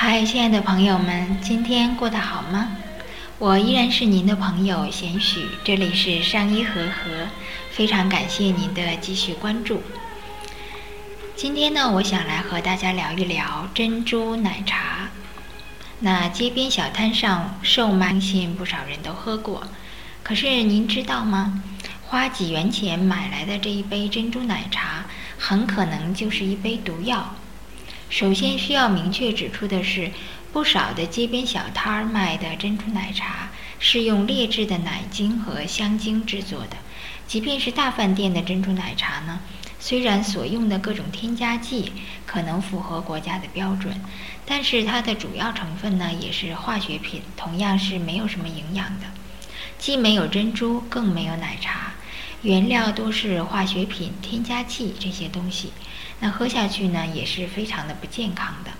嗨，亲爱的朋友们，今天过得好吗？我依然是您的朋友贤许，这里是上医和和，非常感谢您的继续关注。今天呢，我想来和大家聊一聊珍珠奶茶。那街边小摊上售卖，相信不少人都喝过。可是您知道吗？花几元钱买来的这一杯珍珠奶茶，很可能就是一杯毒药。首先需要明确指出的是，不少的街边小摊儿卖的珍珠奶茶是用劣质的奶精和香精制作的。即便是大饭店的珍珠奶茶呢，虽然所用的各种添加剂可能符合国家的标准，但是它的主要成分呢也是化学品，同样是没有什么营养的，既没有珍珠，更没有奶茶。原料都是化学品、添加剂这些东西，那喝下去呢也是非常的不健康的。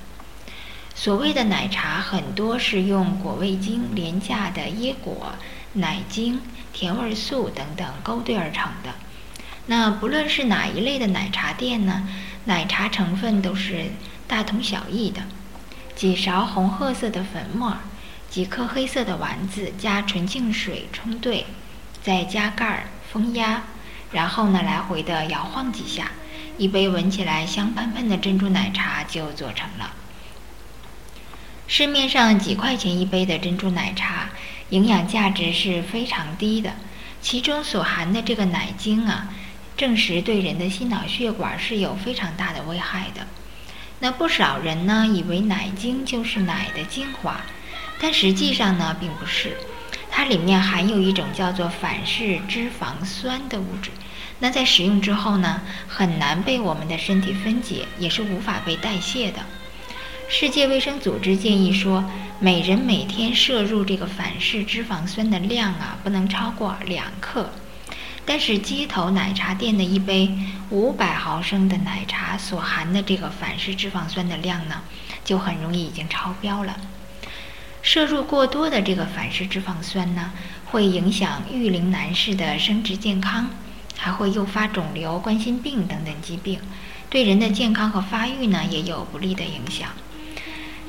所谓的奶茶，很多是用果味精、廉价的椰果、奶精、甜味素等等勾兑而成的。那不论是哪一类的奶茶店呢，奶茶成分都是大同小异的：几勺红褐色的粉末，几颗黑色的丸子，加纯净水冲兑，再加盖儿。封压，然后呢，来回的摇晃几下，一杯闻起来香喷喷的珍珠奶茶就做成了。市面上几块钱一杯的珍珠奶茶，营养价值是非常低的，其中所含的这个奶精啊，证实对人的心脑血管是有非常大的危害的。那不少人呢，以为奶精就是奶的精华，但实际上呢，并不是。它里面含有一种叫做反式脂肪酸的物质，那在食用之后呢，很难被我们的身体分解，也是无法被代谢的。世界卫生组织建议说，每人每天摄入这个反式脂肪酸的量啊，不能超过两克。但是街头奶茶店的一杯五百毫升的奶茶所含的这个反式脂肪酸的量呢，就很容易已经超标了。摄入过多的这个反式脂肪酸呢，会影响育龄男士的生殖健康，还会诱发肿瘤、冠心病等等疾病，对人的健康和发育呢也有不利的影响。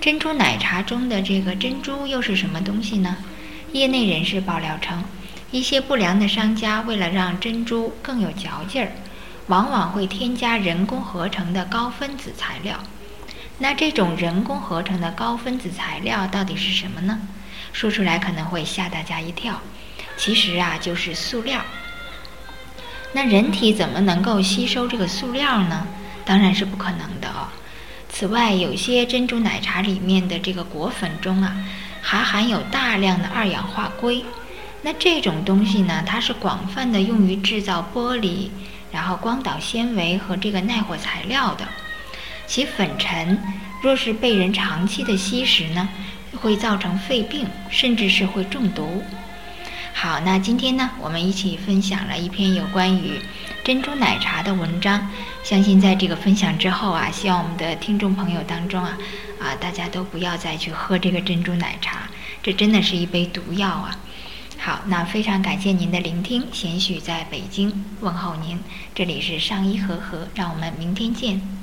珍珠奶茶中的这个珍珠又是什么东西呢？业内人士爆料称，一些不良的商家为了让珍珠更有嚼劲儿，往往会添加人工合成的高分子材料。那这种人工合成的高分子材料到底是什么呢？说出来可能会吓大家一跳，其实啊就是塑料。那人体怎么能够吸收这个塑料呢？当然是不可能的哦。此外，有些珍珠奶茶里面的这个果粉中啊，还含有大量的二氧化硅。那这种东西呢，它是广泛的用于制造玻璃，然后光导纤维和这个耐火材料的。其粉尘若是被人长期的吸食呢，会造成肺病，甚至是会中毒。好，那今天呢，我们一起分享了一篇有关于珍珠奶茶的文章。相信在这个分享之后啊，希望我们的听众朋友当中啊，啊，大家都不要再去喝这个珍珠奶茶，这真的是一杯毒药啊。好，那非常感谢您的聆听，贤许在北京问候您，这里是上医和和，让我们明天见。